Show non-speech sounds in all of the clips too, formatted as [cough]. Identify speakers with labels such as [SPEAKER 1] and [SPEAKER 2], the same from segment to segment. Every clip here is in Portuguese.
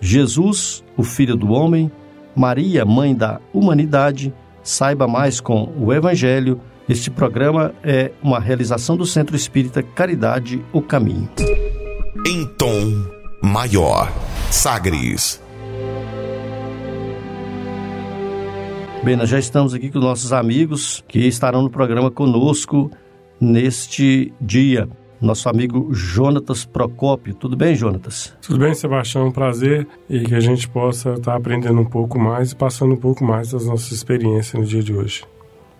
[SPEAKER 1] Jesus, o Filho do Homem, Maria, Mãe da Humanidade. Saiba mais com o Evangelho. Este programa é uma realização do Centro Espírita Caridade, o Caminho.
[SPEAKER 2] Em tom maior, Sagres.
[SPEAKER 1] Bem, nós já estamos aqui com nossos amigos que estarão no programa conosco neste dia nosso amigo Jonatas Procópio. Tudo bem, Jonatas?
[SPEAKER 3] Tudo bem, Sebastião. Um prazer e que a gente possa estar aprendendo um pouco mais e passando um pouco mais das nossas experiências no dia de hoje.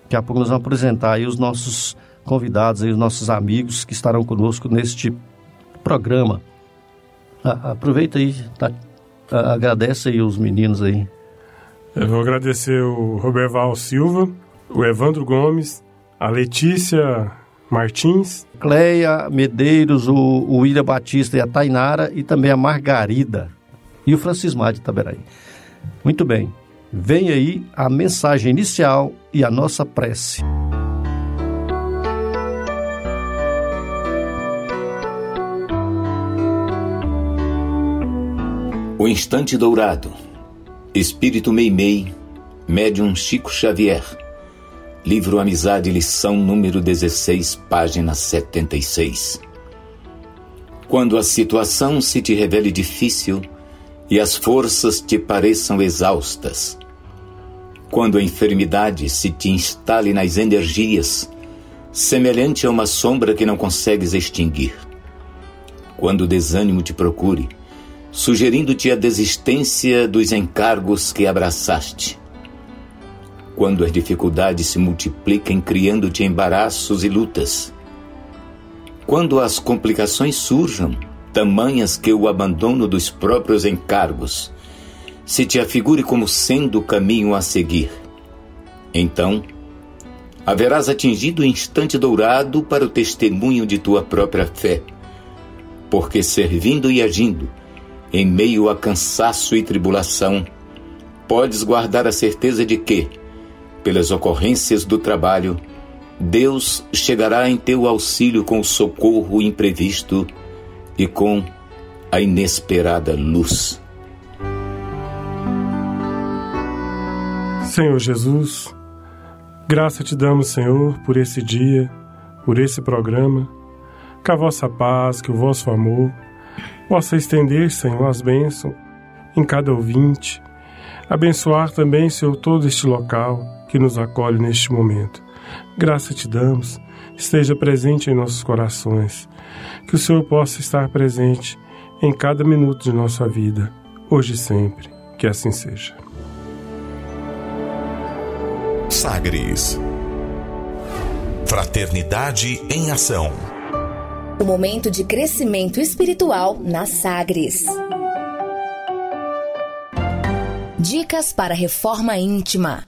[SPEAKER 1] Daqui a pouco nós vamos apresentar aí os nossos convidados, aí, os nossos amigos que estarão conosco neste programa. Ah, aproveita aí, tá, ah, agradece aí os meninos aí.
[SPEAKER 3] Eu vou agradecer o Roberval Silva, o Evandro Gomes, a Letícia Martins.
[SPEAKER 1] Cleia Medeiros, o, o William Batista e a Tainara e também a Margarida e o Francismar de Taberaí. Muito bem, vem aí a mensagem inicial e a nossa prece.
[SPEAKER 4] O Instante Dourado Espírito Meimei Médium Chico Xavier Livro Amizade, lição número 16, página 76. Quando a situação se te revele difícil e as forças te pareçam exaustas, quando a enfermidade se te instale nas energias, semelhante a uma sombra que não consegues extinguir, quando o desânimo te procure, sugerindo-te a desistência dos encargos que abraçaste, quando as dificuldades se multiplicam, criando-te embaraços e lutas. Quando as complicações surjam, tamanhas que o abandono dos próprios encargos se te afigure como sendo o caminho a seguir. Então, haverás atingido o instante dourado para o testemunho de tua própria fé, porque servindo e agindo, em meio a cansaço e tribulação, podes guardar a certeza de que, pelas ocorrências do trabalho, Deus chegará em teu auxílio com o socorro imprevisto e com a inesperada luz.
[SPEAKER 3] Senhor Jesus, graça te damos, Senhor, por esse dia, por esse programa. Que a vossa paz, que o vosso amor possa estender, Senhor, as bênçãos em cada ouvinte. Abençoar também, Senhor, todo este local que nos acolhe neste momento. Graça te damos, esteja presente em nossos corações, que o Senhor possa estar presente em cada minuto de nossa vida, hoje e sempre, que assim seja.
[SPEAKER 2] Sagres Fraternidade em Ação.
[SPEAKER 5] O momento de crescimento espiritual na Sagres. Dicas para reforma íntima.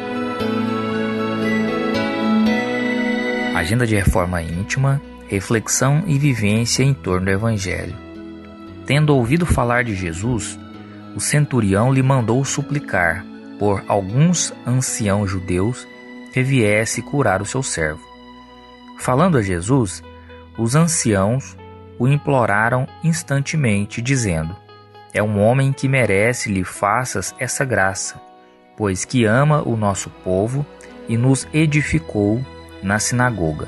[SPEAKER 6] Agenda de reforma íntima, reflexão e vivência em torno do Evangelho. Tendo ouvido falar de Jesus, o centurião lhe mandou suplicar por alguns anciãos judeus que viesse curar o seu servo. Falando a Jesus, os anciãos o imploraram instantemente, dizendo: É um homem que merece lhe faças essa graça, pois que ama o nosso povo e nos edificou na sinagoga.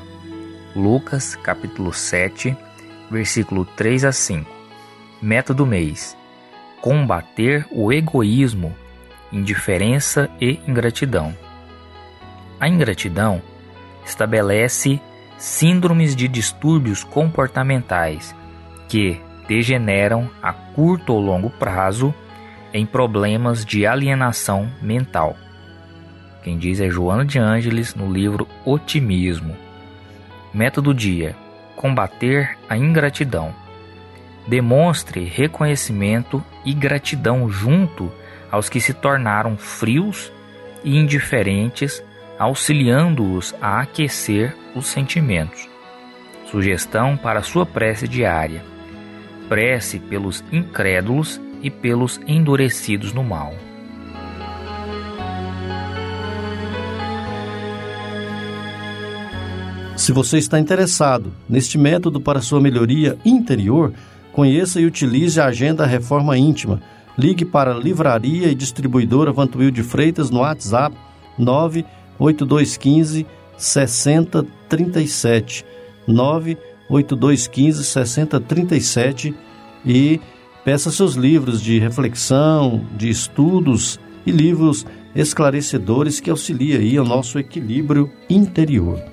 [SPEAKER 6] Lucas capítulo 7, versículo 3 a 5. Método mês: combater o egoísmo, indiferença e ingratidão. A ingratidão estabelece síndromes de distúrbios comportamentais que degeneram a curto ou longo prazo em problemas de alienação mental. Quem diz é Joana de Ângeles no livro Otimismo. Método dia: combater a ingratidão. Demonstre reconhecimento e gratidão junto aos que se tornaram frios e indiferentes auxiliando-os a aquecer os sentimentos. Sugestão para sua prece diária: prece pelos incrédulos e pelos endurecidos no mal.
[SPEAKER 1] Se você está interessado neste método para sua melhoria interior, conheça e utilize a Agenda Reforma Íntima. Ligue para a Livraria e Distribuidora Vantuil de Freitas no WhatsApp 9 8215 6037 98215 6037 e peça seus livros de reflexão, de estudos e livros esclarecedores que auxiliam aí nosso equilíbrio interior.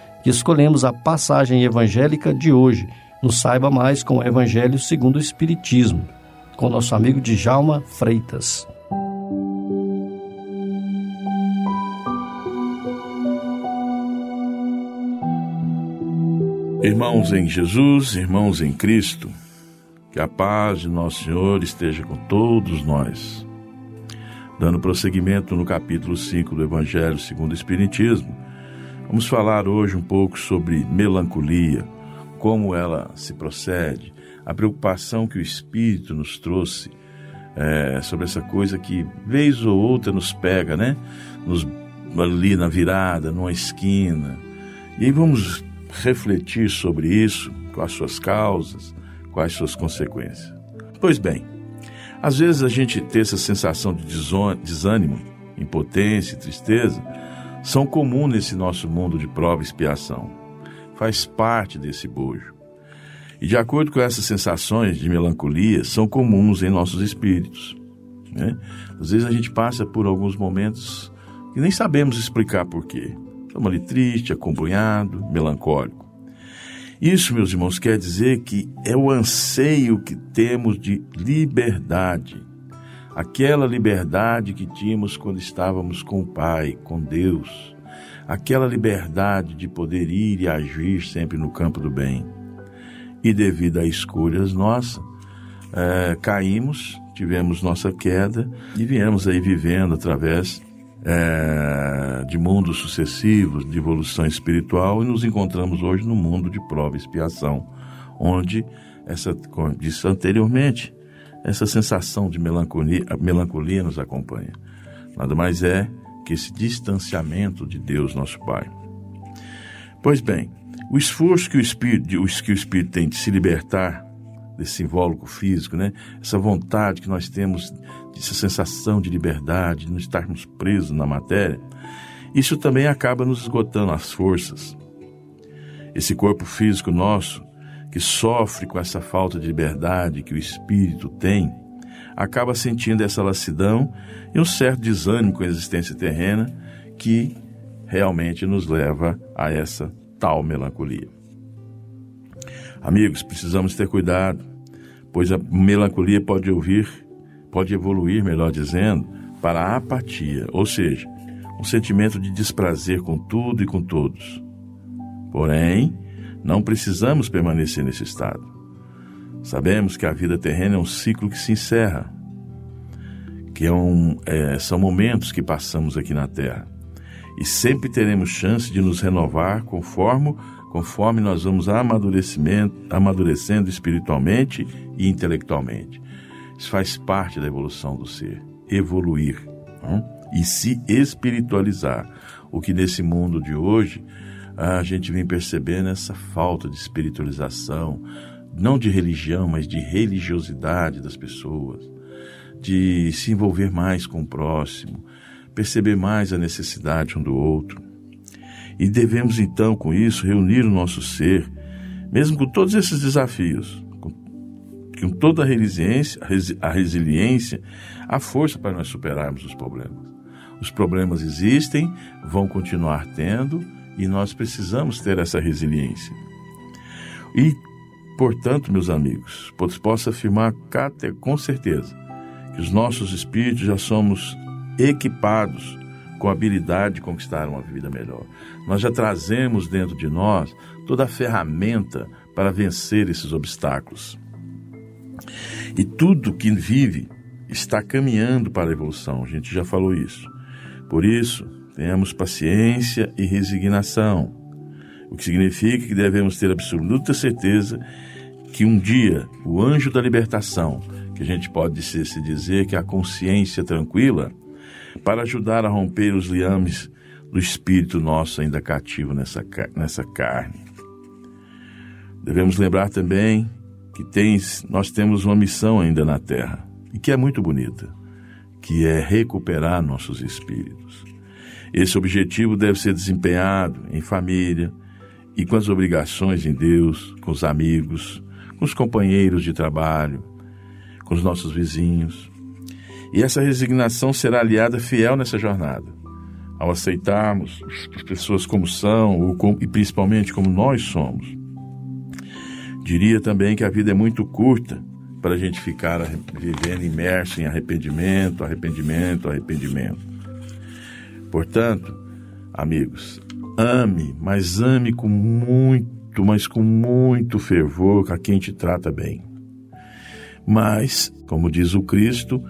[SPEAKER 1] que escolhemos a passagem evangélica de hoje. Nos saiba mais com o Evangelho segundo o Espiritismo, com nosso amigo Djalma Freitas.
[SPEAKER 7] Irmãos em Jesus, irmãos em Cristo, que a paz de Nosso Senhor esteja com todos nós. Dando prosseguimento no capítulo 5 do Evangelho segundo o Espiritismo, vamos falar hoje um pouco sobre melancolia, como ela se procede, a preocupação que o Espírito nos trouxe é, sobre essa coisa que, vez ou outra, nos pega, né? Nos, ali na virada, numa esquina. E aí vamos refletir sobre isso, as suas causas, quais suas consequências. Pois bem, às vezes a gente ter essa sensação de desânimo, impotência tristeza são comuns nesse nosso mundo de prova e expiação. Faz parte desse bojo. E de acordo com essas sensações de melancolia, são comuns em nossos espíritos. Né? Às vezes a gente passa por alguns momentos que nem sabemos explicar porquê. Estamos ali triste, acompanhado, melancólico. Isso, meus irmãos, quer dizer que é o anseio que temos de liberdade. Aquela liberdade que tínhamos quando estávamos com o Pai, com Deus. Aquela liberdade de poder ir e agir sempre no campo do bem. E devido a escolhas nossas, é, caímos, tivemos nossa queda e viemos aí vivendo através é, de mundos sucessivos, de evolução espiritual, e nos encontramos hoje no mundo de prova e expiação, onde, essa, como disse anteriormente, essa sensação de melancolia, melancolia nos acompanha. Nada mais é que esse distanciamento de Deus, nosso Pai. Pois bem, o esforço que o Espírito, que o Espírito tem de se libertar desse invólucro físico, né? essa vontade que nós temos essa sensação de liberdade, de não estarmos presos na matéria, isso também acaba nos esgotando as forças. Esse corpo físico nosso, que sofre com essa falta de liberdade que o espírito tem, acaba sentindo essa lassidão e um certo desânimo com a existência terrena que realmente nos leva a essa tal melancolia. Amigos, precisamos ter cuidado, pois a melancolia pode ouvir pode evoluir, melhor dizendo, para a apatia, ou seja, um sentimento de desprazer com tudo e com todos. Porém, não precisamos permanecer nesse estado. Sabemos que a vida terrena é um ciclo que se encerra, que é um, é, são momentos que passamos aqui na Terra. E sempre teremos chance de nos renovar conforme, conforme nós vamos amadurecimento, amadurecendo espiritualmente e intelectualmente. Isso faz parte da evolução do ser, evoluir não? e se espiritualizar. O que nesse mundo de hoje a gente vem percebendo essa falta de espiritualização, não de religião, mas de religiosidade das pessoas, de se envolver mais com o próximo, perceber mais a necessidade um do outro. E devemos então, com isso, reunir o nosso ser, mesmo com todos esses desafios, com, toda a resiliência, a resiliência, a força para nós superarmos os problemas. Os problemas existem, vão continuar tendo, e nós precisamos ter essa resiliência. E, portanto, meus amigos, posso afirmar com certeza que os nossos espíritos já somos equipados com a habilidade de conquistar uma vida melhor. Nós já trazemos dentro de nós toda a ferramenta para vencer esses obstáculos. E tudo que vive está caminhando para a evolução, a gente já falou isso. Por isso, tenhamos paciência e resignação, o que significa que devemos ter absoluta certeza que um dia o anjo da libertação, que a gente pode se dizer que é a consciência tranquila, para ajudar a romper os liames do espírito nosso ainda cativo nessa, nessa carne. Devemos lembrar também que tens, nós temos uma missão ainda na Terra, e que é muito bonita, que é recuperar nossos espíritos. Esse objetivo deve ser desempenhado em família e com as obrigações em Deus, com os amigos, com os companheiros de trabalho, com os nossos vizinhos. E essa resignação será aliada fiel nessa jornada. Ao aceitarmos as pessoas como são e principalmente como nós somos. Diria também que a vida é muito curta para a gente ficar vivendo imerso em arrependimento, arrependimento, arrependimento. Portanto, amigos, ame, mas ame com muito, mas com muito fervor a quem te trata bem. Mas, como diz o Cristo,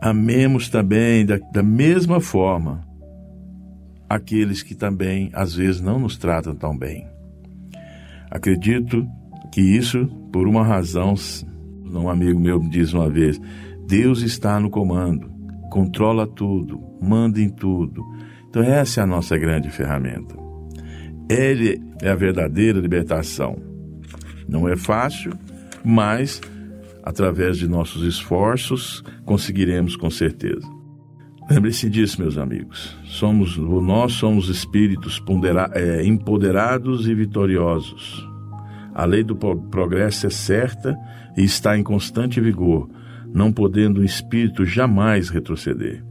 [SPEAKER 7] amemos também da, da mesma forma aqueles que também às vezes não nos tratam tão bem. Acredito que isso por uma razão, um amigo meu me diz uma vez, Deus está no comando, controla tudo, manda em tudo, então, essa é a nossa grande ferramenta. Ele é a verdadeira libertação. Não é fácil, mas através de nossos esforços conseguiremos com certeza. Lembre-se disso, meus amigos. Somos, nós somos espíritos é, empoderados e vitoriosos. A lei do progresso é certa e está em constante vigor, não podendo o espírito jamais retroceder.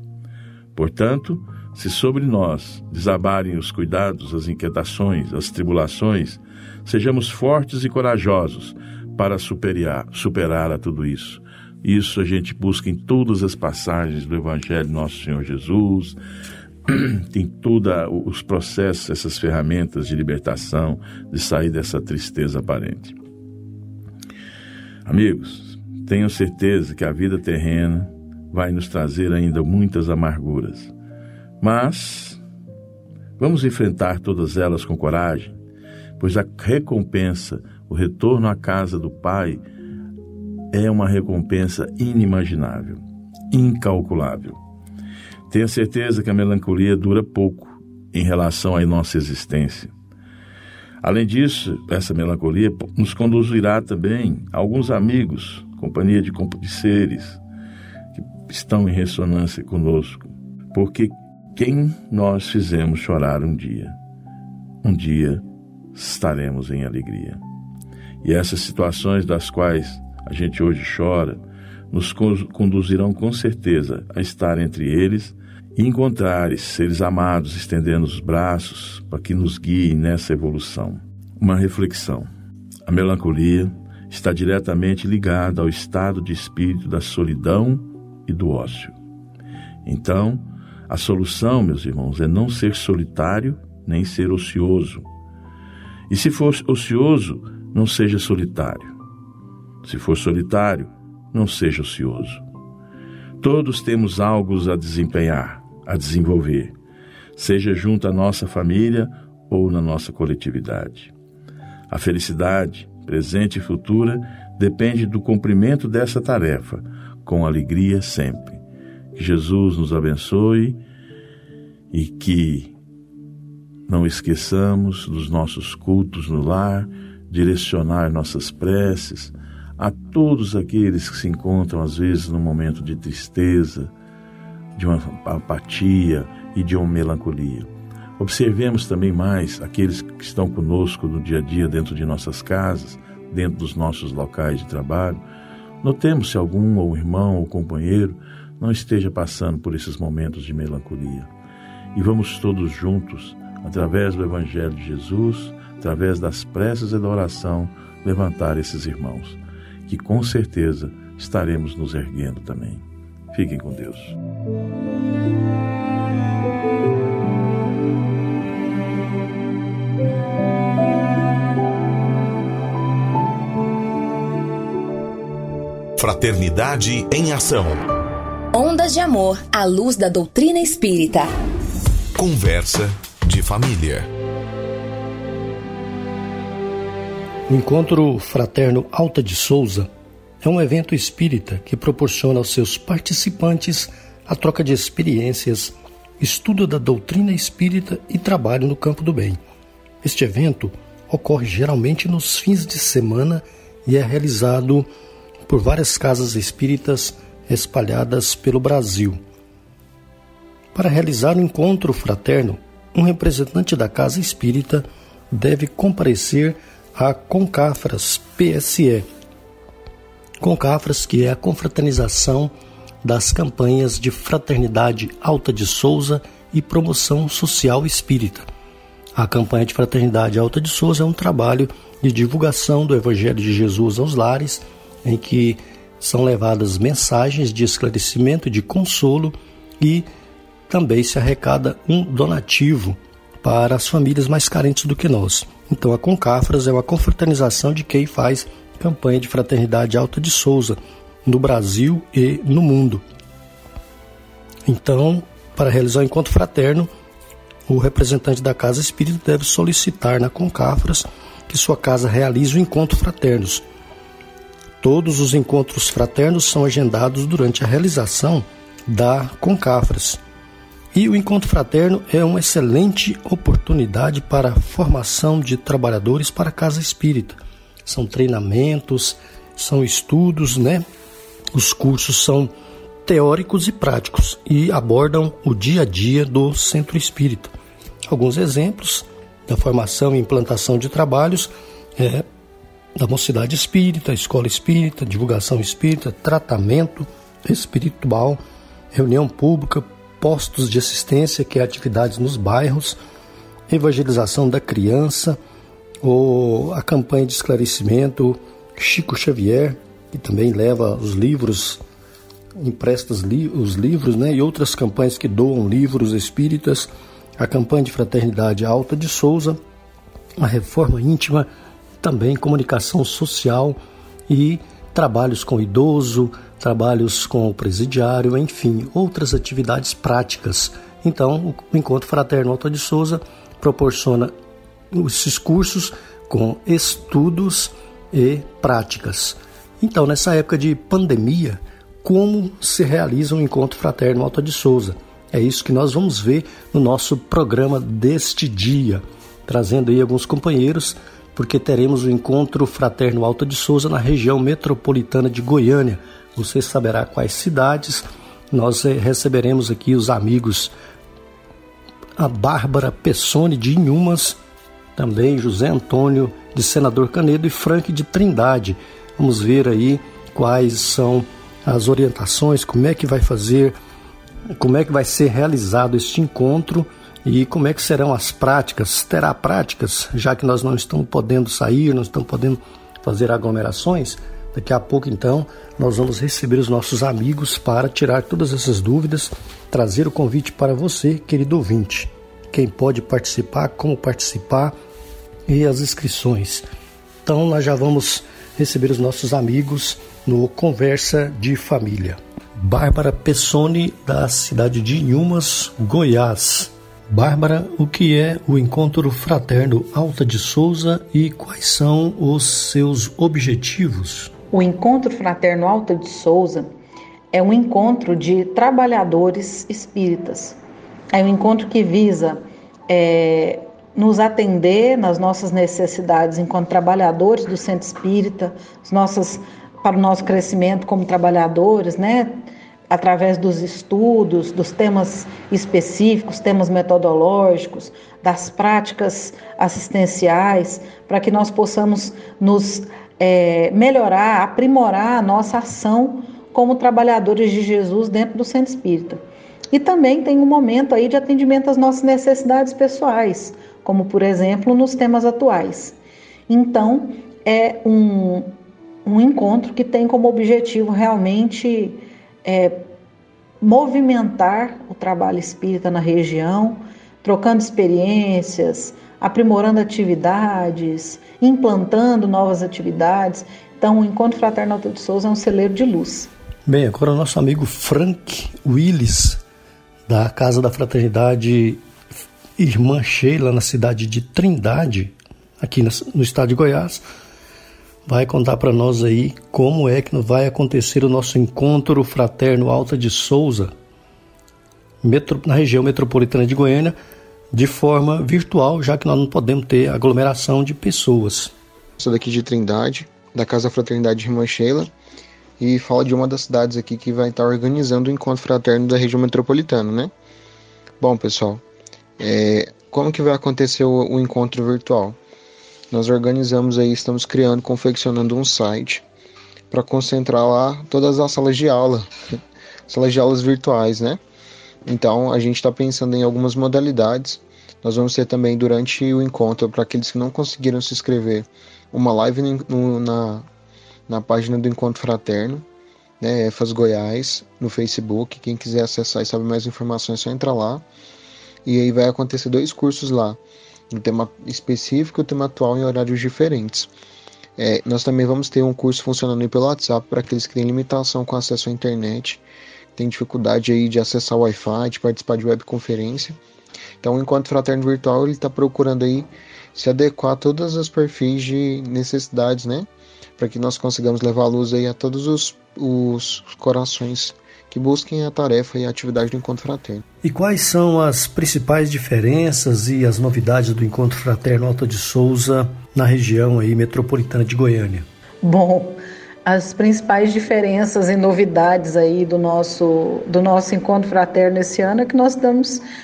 [SPEAKER 7] Portanto, se sobre nós desabarem os cuidados, as inquietações, as tribulações, sejamos fortes e corajosos para superar, superar a tudo isso. Isso a gente busca em todas as passagens do Evangelho Nosso Senhor Jesus, [clears throat] tem todos os processos, essas ferramentas de libertação, de sair dessa tristeza aparente. Amigos, tenho certeza que a vida terrena vai nos trazer ainda muitas amarguras. Mas vamos enfrentar todas elas com coragem, pois a recompensa, o retorno à casa do Pai, é uma recompensa inimaginável, incalculável. Tenha certeza que a melancolia dura pouco em relação à nossa existência. Além disso, essa melancolia nos conduzirá também a alguns amigos, companhia de, de seres que estão em ressonância conosco, porque quem nós fizemos chorar um dia, um dia estaremos em alegria. E essas situações das quais a gente hoje chora, nos conduzirão com certeza a estar entre eles e encontrar seres amados estendendo os braços para que nos guiem nessa evolução. Uma reflexão. A melancolia está diretamente ligada ao estado de espírito da solidão e do ócio. Então, A solução, meus irmãos, é não ser solitário nem ser ocioso. E se for ocioso, não seja solitário. Se for solitário, não seja ocioso. Todos temos algo a desempenhar, a desenvolver, seja junto à nossa família ou na nossa coletividade. A felicidade, presente e futura, depende do cumprimento dessa tarefa, com alegria sempre. Que Jesus nos abençoe e que não esqueçamos dos nossos cultos no lar, direcionar nossas preces a todos aqueles que se encontram, às vezes, num momento de tristeza, de uma apatia e de uma melancolia. Observemos também mais aqueles que estão conosco no dia a dia, dentro de nossas casas, dentro dos nossos locais de trabalho. Notemos se algum ou irmão ou companheiro não esteja passando por esses momentos de melancolia. E vamos todos juntos, através do Evangelho de Jesus, através das preces e da oração, levantar esses irmãos, que com certeza estaremos nos erguendo também. Fiquem com Deus.
[SPEAKER 2] Fraternidade em Ação.
[SPEAKER 5] Ondas de Amor à luz da doutrina espírita.
[SPEAKER 2] Conversa de família.
[SPEAKER 1] O Encontro Fraterno Alta de Souza é um evento espírita que proporciona aos seus participantes a troca de experiências, estudo da doutrina espírita e trabalho no campo do bem. Este evento ocorre geralmente nos fins de semana e é realizado por várias casas espíritas espalhadas pelo Brasil. Para realizar o um encontro fraterno, um representante da casa espírita deve comparecer à Concafras PSE. Concafras, que é a confraternização das campanhas de fraternidade Alta de Souza e promoção social espírita. A campanha de fraternidade Alta de Souza é um trabalho de divulgação do Evangelho de Jesus aos lares em que são levadas mensagens de esclarecimento, de consolo e também se arrecada um donativo para as famílias mais carentes do que nós. Então a Concafras é uma confraternização de quem faz campanha de fraternidade alta de Souza no Brasil e no mundo. Então, para realizar o encontro fraterno, o representante da Casa Espírita deve solicitar na Concafras que sua casa realize o encontro fraternos Todos os encontros fraternos são agendados durante a realização da Concafras. E o encontro fraterno é uma excelente oportunidade para a formação de trabalhadores para a casa espírita. São treinamentos, são estudos, né? Os cursos são teóricos e práticos e abordam o dia a dia do centro espírita. Alguns exemplos da formação e implantação de trabalhos é da Mocidade Espírita, Escola Espírita, Divulgação Espírita, Tratamento Espiritual, Reunião Pública, Postos de Assistência, que é atividades nos bairros, Evangelização da Criança, ou a campanha de esclarecimento Chico Xavier, que também leva os livros, empresta os livros, né, e outras campanhas que doam livros espíritas, a campanha de fraternidade Alta de Souza, a reforma íntima também comunicação social e trabalhos com idoso, trabalhos com o presidiário, enfim, outras atividades práticas. Então, o Encontro Fraterno Alta de Souza proporciona esses cursos com estudos e práticas. Então, nessa época de pandemia, como se realiza um encontro fraterno Alta de Souza? É isso que nós vamos ver no nosso programa deste dia, trazendo aí alguns companheiros porque teremos o encontro fraterno Alta de Souza na região metropolitana de Goiânia. Você saberá quais cidades. Nós eh, receberemos aqui os amigos a Bárbara Pessoni de Inhumas, também José Antônio de Senador Canedo e Frank de Trindade. Vamos ver aí quais são as orientações, como é que vai fazer, como é que vai ser realizado este encontro e como é que serão as práticas? Terá práticas, já que nós não estamos podendo sair, não estamos podendo fazer aglomerações? Daqui a pouco, então, nós vamos receber os nossos amigos para tirar todas essas dúvidas, trazer o convite para você, querido ouvinte. Quem pode participar, como participar e as inscrições. Então, nós já vamos receber os nossos amigos no Conversa de Família. Bárbara Pessoni, da cidade de Inhumas, Goiás. Bárbara, o que é o Encontro Fraterno Alta de Souza e quais são os seus objetivos?
[SPEAKER 8] O Encontro Fraterno Alta de Souza é um encontro de trabalhadores espíritas. É um encontro que visa é, nos atender nas nossas necessidades enquanto trabalhadores do centro espírita, as nossas, para o nosso crescimento como trabalhadores, né? Através dos estudos, dos temas específicos, temas metodológicos, das práticas assistenciais, para que nós possamos nos é, melhorar, aprimorar a nossa ação como trabalhadores de Jesus dentro do centro espírita. E também tem um momento aí de atendimento às nossas necessidades pessoais, como por exemplo nos temas atuais. Então, é um, um encontro que tem como objetivo realmente é, movimentar o trabalho espírita na região, trocando experiências, aprimorando atividades, implantando novas atividades. Então, o Encontro Fraterno Alto de Souza é um celeiro de luz.
[SPEAKER 1] Bem, agora o nosso amigo Frank Willis, da Casa da Fraternidade Irmã Sheila, na cidade de Trindade, aqui no estado de Goiás, vai contar para nós aí como é que vai acontecer o nosso encontro fraterno Alta de Souza, na região metropolitana de Goiânia, de forma virtual, já que nós não podemos ter aglomeração de pessoas.
[SPEAKER 9] Sou daqui de Trindade, da Casa Fraternidade Irmã Sheila, e falo de uma das cidades aqui que vai estar organizando o encontro fraterno da região metropolitana, né? Bom, pessoal, é, como que vai acontecer o, o encontro virtual? Nós organizamos aí, estamos criando, confeccionando um site para concentrar lá todas as salas de aula, [laughs] salas de aulas virtuais, né? Então a gente está pensando em algumas modalidades. Nós vamos ter também durante o encontro, para aqueles que não conseguiram se inscrever, uma live no, na, na página do Encontro Fraterno, né, EFAS Goiás, no Facebook. Quem quiser acessar e saber mais informações é só entrar lá. E aí vai acontecer dois cursos lá um tema específico e o tema atual em horários diferentes. É, nós também vamos ter um curso funcionando pelo WhatsApp para aqueles que têm limitação com acesso à internet, têm dificuldade aí de acessar o Wi-Fi, de participar de webconferência. Então, enquanto fraterno virtual, ele está procurando aí se adequar a todos os perfis de necessidades, né? Para que nós consigamos levar a luz aí a todos os, os corações que busquem a tarefa e a atividade do Encontro Fraterno.
[SPEAKER 1] E quais são as principais diferenças e as novidades do Encontro Fraterno Alta de Souza na região aí metropolitana de Goiânia?
[SPEAKER 8] Bom, as principais diferenças e novidades aí do nosso do nosso encontro fraterno esse ano é que nós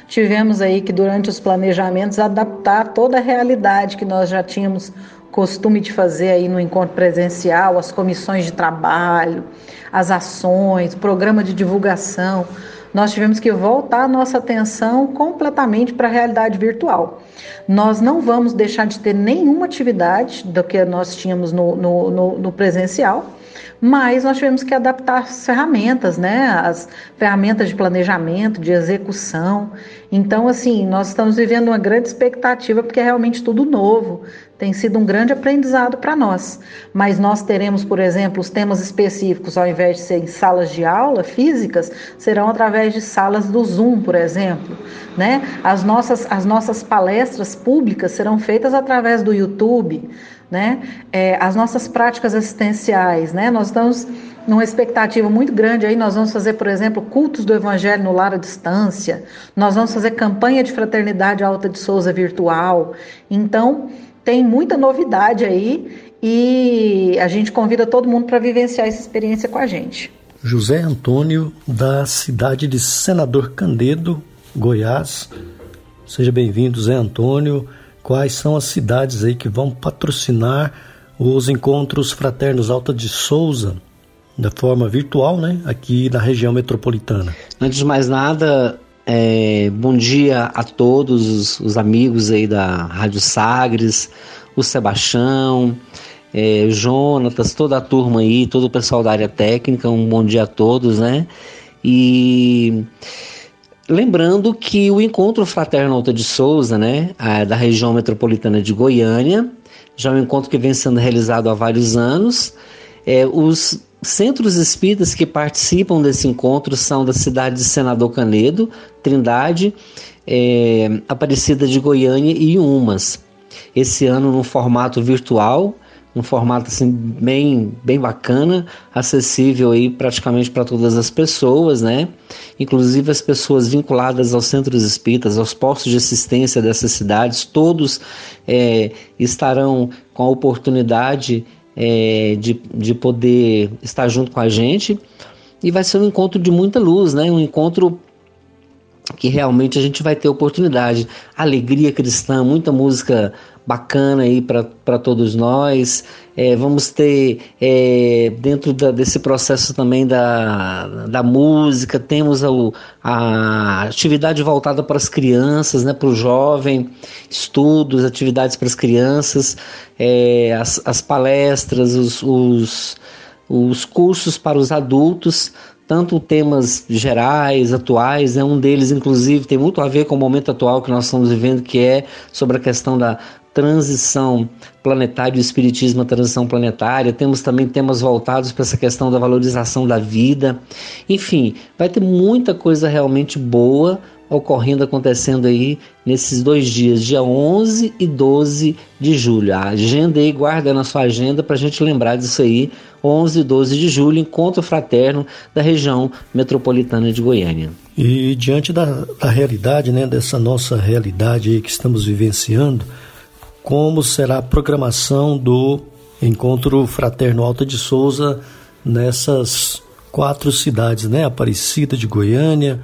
[SPEAKER 8] tivemos aí que durante os planejamentos adaptar toda a realidade que nós já tínhamos costume de fazer aí no encontro presencial, as comissões de trabalho, as ações, programa de divulgação. Nós tivemos que voltar nossa atenção completamente para a realidade virtual. Nós não vamos deixar de ter nenhuma atividade do que nós tínhamos no, no, no, no presencial, mas nós tivemos que adaptar as ferramentas, né? As ferramentas de planejamento, de execução. Então, assim, nós estamos vivendo uma grande expectativa porque é realmente tudo novo. Tem sido um grande aprendizado para nós. Mas nós teremos, por exemplo, os temas específicos, ao invés de ser em salas de aula físicas, serão através de salas do Zoom, por exemplo. Né? As, nossas, as nossas palestras públicas serão feitas através do YouTube né? É, as nossas práticas assistenciais, né? Nós estamos numa expectativa muito grande aí, nós vamos fazer, por exemplo, cultos do Evangelho no lar à distância, nós vamos fazer campanha de fraternidade alta de Souza virtual. Então, tem muita novidade aí e a gente convida todo mundo para vivenciar essa experiência com a gente.
[SPEAKER 1] José Antônio, da cidade de Senador Candedo, Goiás. Seja bem-vindo, Zé Antônio quais são as cidades aí que vão patrocinar os encontros fraternos Alta de Souza da forma virtual, né, aqui na região metropolitana.
[SPEAKER 10] Antes de mais nada, é, bom dia a todos os, os, amigos aí da Rádio Sagres, o Sebastião, é, Jonatas, toda a turma aí, todo o pessoal da área técnica, um bom dia a todos, né? E lembrando que o encontro fraterno Alta de Souza, né, da região metropolitana de Goiânia, já é um encontro que vem sendo realizado há vários anos. É, os centros espíritas que participam desse encontro são da cidade de Senador Canedo, Trindade, é, Aparecida de Goiânia e Umas. Esse ano no formato virtual, um formato assim bem, bem bacana, acessível aí praticamente para todas as pessoas, né? Inclusive as pessoas vinculadas aos centros espíritas, aos postos de assistência dessas cidades, todos é, estarão com a oportunidade é, de, de poder estar junto com a gente e vai ser um encontro de muita luz, né? Um encontro que realmente a gente vai ter oportunidade, alegria cristã, muita música bacana aí para todos nós. É, vamos ter é, dentro da, desse processo também da, da música, temos a, a atividade voltada para as crianças, né, para o jovem, estudos, atividades para as crianças, é, as, as palestras, os, os, os cursos para os adultos tanto temas gerais, atuais, né? um deles, inclusive, tem muito a ver com o momento atual que nós estamos vivendo, que é sobre a questão da transição planetária, o espiritismo, a transição planetária. Temos também temas voltados para essa questão da valorização da vida. Enfim, vai ter muita coisa realmente boa ocorrendo, acontecendo aí nesses dois dias, dia 11 e 12 de julho. A agenda aí, guarda na sua agenda para a gente lembrar disso aí. 11 e 12 de julho, encontro fraterno da região metropolitana de Goiânia.
[SPEAKER 1] E diante da, da realidade, né, dessa nossa realidade aí que estamos vivenciando, como será a programação do Encontro Fraterno Alta de Souza nessas quatro cidades, né? Aparecida de Goiânia,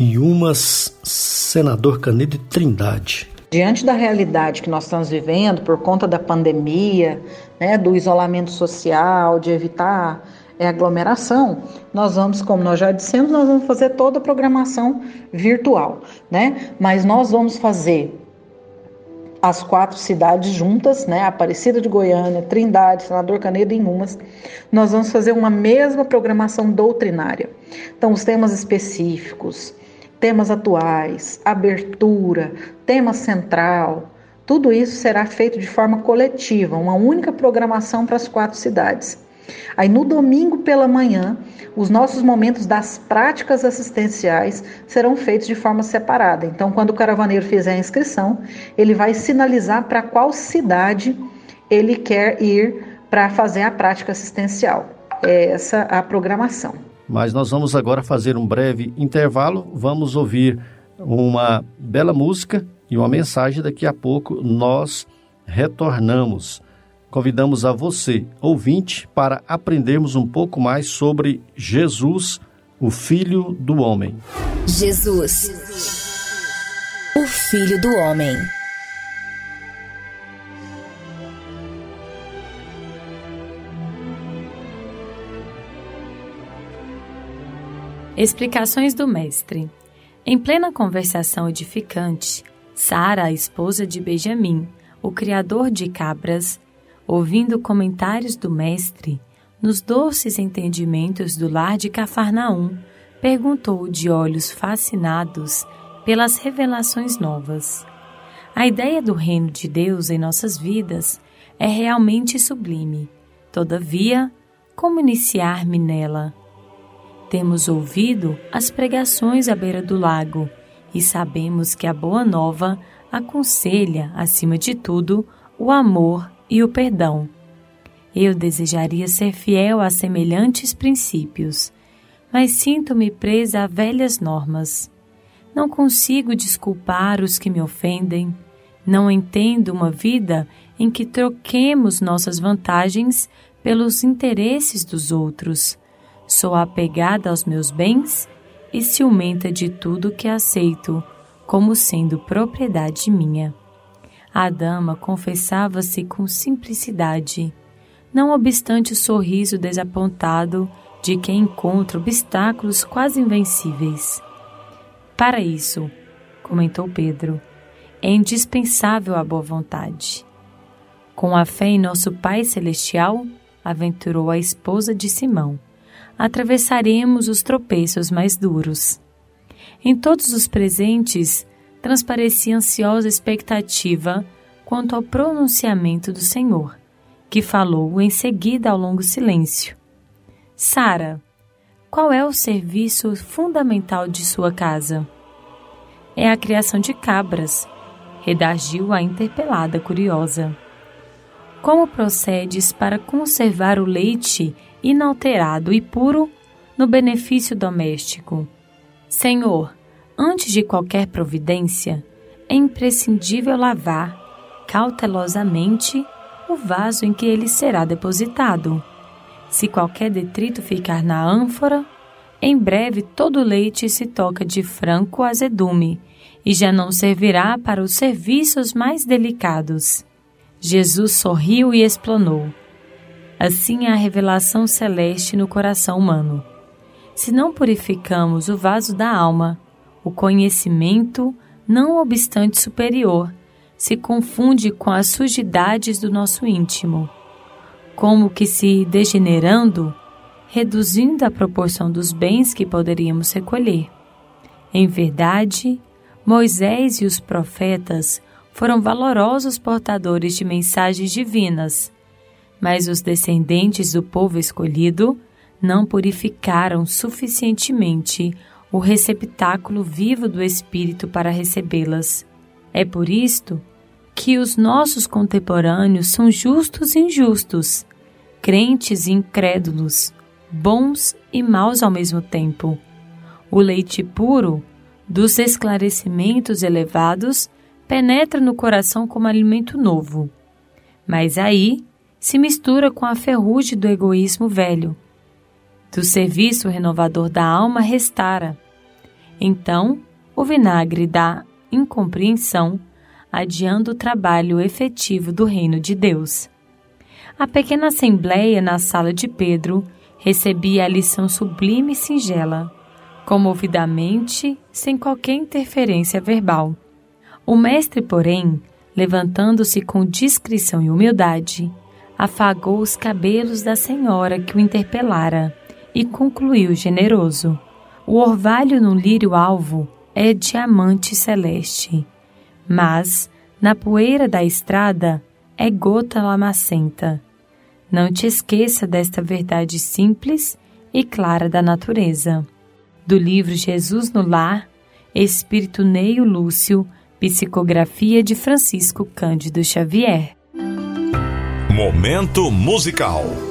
[SPEAKER 1] Inhumas, Senador Canedo e Trindade.
[SPEAKER 8] Diante da realidade que nós estamos vivendo por conta da pandemia, né, do isolamento social, de evitar é, aglomeração, nós vamos, como nós já dissemos, nós vamos fazer toda a programação virtual, né? Mas nós vamos fazer as quatro cidades juntas, né? Aparecida de Goiânia, Trindade, Senador Canedo e Inhumas, nós vamos fazer uma mesma programação doutrinária. Então, os temas específicos, temas atuais, abertura, tema central, tudo isso será feito de forma coletiva, uma única programação para as quatro cidades. Aí no domingo pela manhã, os nossos momentos das práticas assistenciais serão feitos de forma separada. Então, quando o caravaneiro fizer a inscrição, ele vai sinalizar para qual cidade ele quer ir para fazer a prática assistencial. É essa a programação.
[SPEAKER 1] Mas nós vamos agora fazer um breve intervalo, vamos ouvir uma bela música e uma mensagem. Daqui a pouco nós retornamos. Convidamos a você, ouvinte, para aprendermos um pouco mais sobre Jesus, o Filho do Homem.
[SPEAKER 5] Jesus, o Filho do Homem.
[SPEAKER 11] Explicações do Mestre. Em plena conversação edificante, Sara, a esposa de Benjamim, o criador de cabras, ouvindo comentários do Mestre, nos doces entendimentos do lar de Cafarnaum, perguntou de olhos fascinados pelas revelações novas. A ideia do reino de Deus em nossas vidas é realmente sublime. Todavia, como iniciar-me nela? Temos ouvido as pregações à beira do lago e sabemos que a Boa Nova aconselha, acima de tudo, o amor e o perdão. Eu desejaria ser fiel a semelhantes princípios, mas sinto-me presa a velhas normas. Não consigo desculpar os que me ofendem. Não entendo uma vida em que troquemos nossas vantagens pelos interesses dos outros. Sou apegada aos meus bens e ciumenta de tudo que aceito como sendo propriedade minha. A dama confessava-se com simplicidade, não obstante o sorriso desapontado de quem encontra obstáculos quase invencíveis. Para isso, comentou Pedro, é indispensável a boa vontade. Com a fé em nosso Pai Celestial, aventurou a esposa de Simão, atravessaremos os tropeços mais duros. Em todos os presentes, transparecia ansiosa expectativa quanto ao pronunciamento do Senhor, que falou em seguida ao longo silêncio. Sara, qual é o serviço fundamental de sua casa? É a criação de cabras, redagiu a interpelada curiosa. Como procedes para conservar o leite inalterado e puro no benefício doméstico? Senhor, antes de qualquer providência, é imprescindível lavar cautelosamente o vaso em que ele será depositado. Se qualquer detrito ficar na ânfora, em breve todo o leite se toca de franco azedume e já não servirá para os serviços mais delicados. Jesus sorriu e explanou. Assim é a revelação celeste no coração humano. Se não purificamos o vaso da alma, o conhecimento, não obstante superior, se confunde com as sujidades do nosso íntimo, como que se degenerando, reduzindo a proporção dos bens que poderíamos recolher. Em verdade, Moisés e os profetas foram valorosos portadores de mensagens divinas, mas os descendentes do povo escolhido não purificaram suficientemente o receptáculo vivo do Espírito para recebê-las. É por isto que os nossos contemporâneos são justos e injustos, crentes e incrédulos, bons e maus ao mesmo tempo. O leite puro dos esclarecimentos elevados penetra no coração como alimento novo. Mas aí se mistura com a ferrugem do egoísmo velho do serviço renovador da alma restara. Então, o vinagre da incompreensão, adiando o trabalho efetivo do reino de Deus. A pequena assembleia na sala de Pedro recebia a lição sublime e singela, comovidamente, sem qualquer interferência verbal. O mestre, porém, levantando-se com discrição e humildade, afagou os cabelos da senhora que o interpelara e concluiu generoso: O orvalho no lírio alvo é diamante celeste, mas na poeira da estrada é gota lamacenta. Não te esqueça desta verdade simples e clara da natureza. Do livro Jesus no Lar, Espírito Neio Lúcio, psicografia de Francisco Cândido Xavier.
[SPEAKER 2] Momento musical.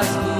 [SPEAKER 12] last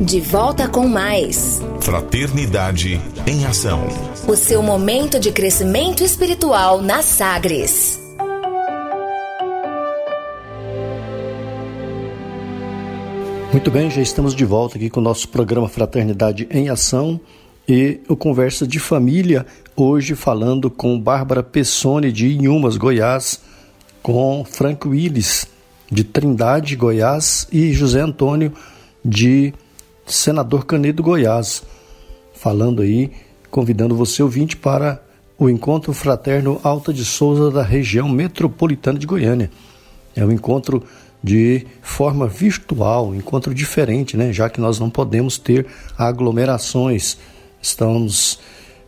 [SPEAKER 5] De volta com mais.
[SPEAKER 2] Fraternidade em Ação.
[SPEAKER 5] O seu momento de crescimento espiritual na Sagres.
[SPEAKER 1] Muito bem, já estamos de volta aqui com o nosso programa Fraternidade em Ação e o Conversa de Família, hoje falando com Bárbara Pessoni de Inhumas, Goiás, com Frank Willis de Trindade, Goiás e José Antônio de Senador Canedo, Goiás, falando aí, convidando você ouvinte para o Encontro Fraterno Alta de Souza da região metropolitana de Goiânia. É um encontro de forma virtual, encontro diferente, né? Já que nós não podemos ter aglomerações. Estamos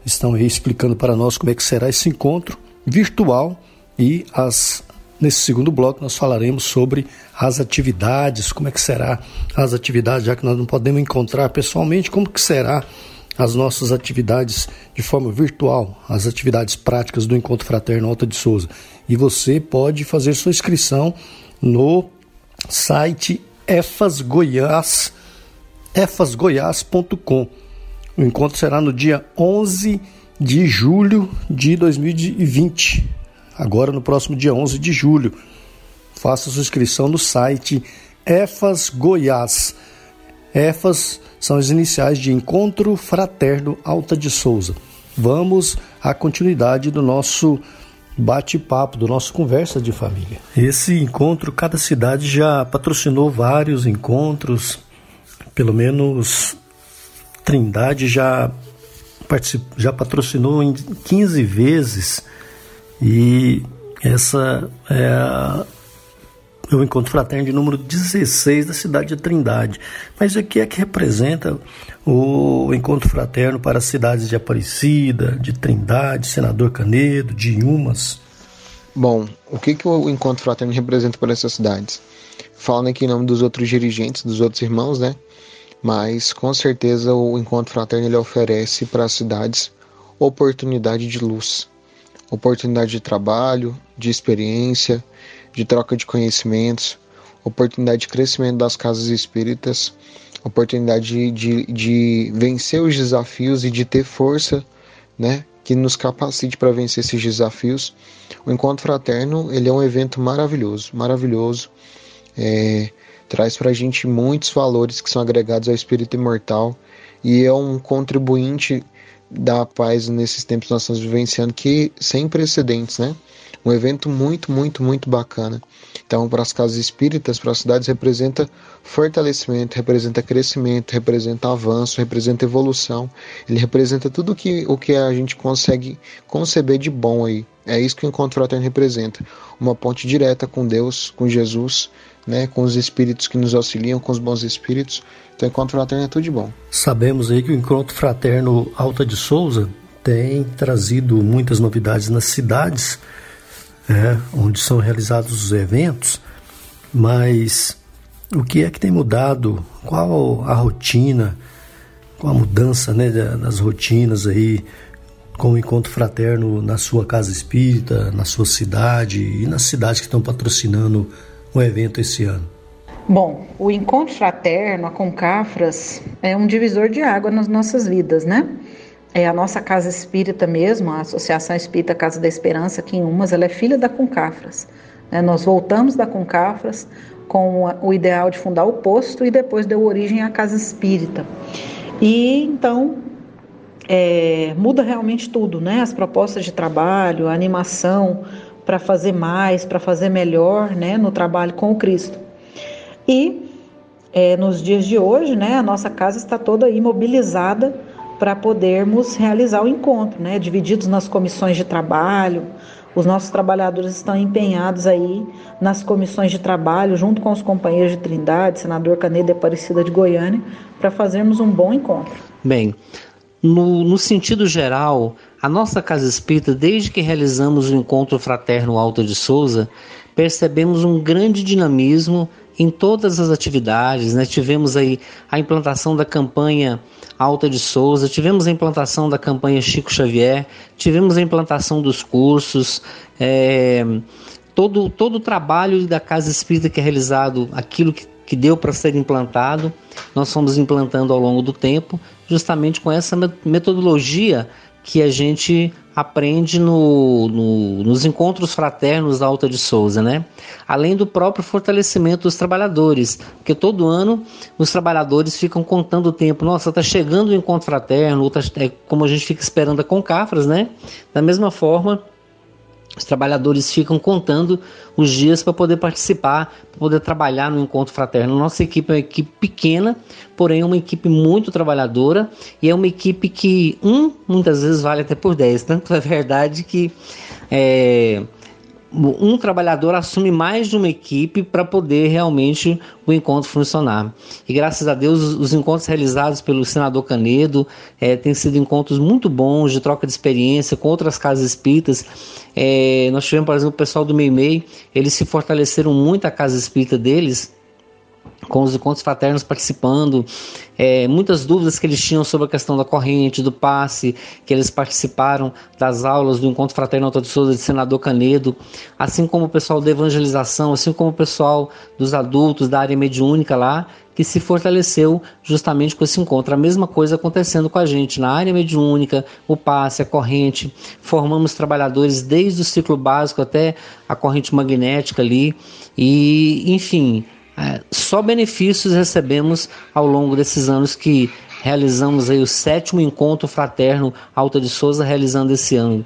[SPEAKER 1] estão aí explicando para nós como é que será esse encontro virtual e as nesse segundo bloco nós falaremos sobre as atividades, como é que será as atividades, já que nós não podemos encontrar pessoalmente, como que será as nossas atividades de forma virtual, as atividades práticas do Encontro Fraterno Alta de Souza. E você pode fazer sua inscrição no site efasgoiás, efasgoiás.com. O encontro será no dia 11 de julho de 2020, agora no próximo dia 11 de julho. Faça sua inscrição no site EFAS Goiás. EFAS são as iniciais de Encontro Fraterno Alta de Souza. Vamos à continuidade do nosso bate-papo, do nosso conversa de família. Esse encontro, cada cidade já patrocinou vários encontros, pelo menos Trindade já, já patrocinou em 15 vezes e essa é é o encontro fraterno de número 16 da cidade de Trindade. Mas o que é que representa o encontro fraterno para as cidades de Aparecida, de Trindade, Senador Canedo, de Inhumas?
[SPEAKER 9] Bom, o que, que o encontro fraterno representa para essas cidades? Falando aqui em nome dos outros dirigentes, dos outros irmãos, né? Mas com certeza o encontro fraterno ele oferece para as cidades oportunidade de luz, oportunidade de trabalho, de experiência, de troca de conhecimentos, oportunidade de crescimento das casas espíritas, oportunidade de, de, vencer os desafios e de ter força, né, que nos capacite para vencer esses desafios. O encontro fraterno ele é um evento maravilhoso, maravilhoso. É, traz para a gente muitos valores que são agregados ao espírito imortal e é um contribuinte da paz nesses tempos que nós estamos vivenciando que sem precedentes, né? Um evento muito, muito, muito bacana. Então, para as casas espíritas, para as cidades, representa fortalecimento, representa crescimento, representa avanço, representa evolução. Ele representa tudo que, o que a gente consegue conceber de bom aí. É isso que o Encontro Fraterno representa. Uma ponte direta com Deus, com Jesus, né, com os espíritos que nos auxiliam, com os bons espíritos. Então, Encontro Fraterno é tudo de bom.
[SPEAKER 1] Sabemos aí que o Encontro Fraterno Alta de Souza tem trazido muitas novidades nas cidades é, onde são realizados os eventos, mas o que é que tem mudado? Qual a rotina? Qual a mudança né, rotinas aí com o encontro fraterno na sua casa espírita, na sua cidade e nas cidades que estão patrocinando o evento esse ano?
[SPEAKER 8] Bom, o encontro fraterno, a Concafras, é um divisor de água nas nossas vidas, né? é a nossa casa espírita mesmo, a Associação Espírita Casa da Esperança aqui em Umas, ela é filha da Concafras. Né? Nós voltamos da Concafras com o ideal de fundar o posto e depois deu origem à casa espírita. E então é, muda realmente tudo, né? As propostas de trabalho, a animação para fazer mais, para fazer melhor, né? No trabalho com o Cristo. E é, nos dias de hoje, né? A nossa casa está toda imobilizada para podermos realizar o encontro, né? Divididos nas comissões de trabalho, os nossos trabalhadores estão empenhados aí nas comissões de trabalho, junto com os companheiros de Trindade, senador Canedo e Aparecida de Goiânia, para fazermos um bom encontro.
[SPEAKER 10] Bem, no, no, sentido geral, a nossa Casa Espírita, desde que realizamos o encontro fraterno Alta de Souza, percebemos um grande dinamismo em todas as atividades. Né? Tivemos aí a implantação da campanha Alta de Souza, tivemos a implantação da campanha Chico Xavier, tivemos a implantação dos cursos, é, todo, todo o trabalho da Casa Espírita que é realizado, aquilo que, que deu para ser implantado, nós fomos implantando ao longo do tempo, justamente com essa metodologia que a gente aprende no, no, nos encontros fraternos da Alta de Souza, né? Além do próprio fortalecimento dos trabalhadores, porque todo ano os trabalhadores ficam contando o tempo. Nossa, tá chegando o encontro fraterno, tá, é como a gente fica esperando a Concafras, né? Da mesma forma, os trabalhadores ficam contando os dias para poder participar, para poder trabalhar no encontro fraterno. Nossa equipe é uma equipe pequena, porém é uma equipe muito trabalhadora e é uma equipe que um muitas vezes vale até por 10. Tanto é verdade que é, um trabalhador assume mais de uma equipe para poder realmente o encontro funcionar. E graças a Deus, os encontros realizados pelo senador Canedo é, têm sido encontros muito bons, de troca de experiência com outras casas espíritas. É, nós tivemos, por exemplo, o pessoal do Meimei, eles se fortaleceram muito a casa espírita deles com os encontros fraternos participando, é, muitas dúvidas que eles tinham sobre a questão da corrente, do passe, que eles participaram das aulas do Encontro Fraterno Alta de Senador Canedo, assim como o pessoal da evangelização, assim como o pessoal dos adultos da área mediúnica lá, que se fortaleceu justamente com esse encontro. A mesma coisa acontecendo com a gente na área mediúnica, o passe, a corrente. Formamos trabalhadores desde o ciclo básico até a corrente magnética ali. E, enfim, só benefícios recebemos ao longo desses anos que realizamos aí o sétimo encontro fraterno Alta de Souza realizando esse ano.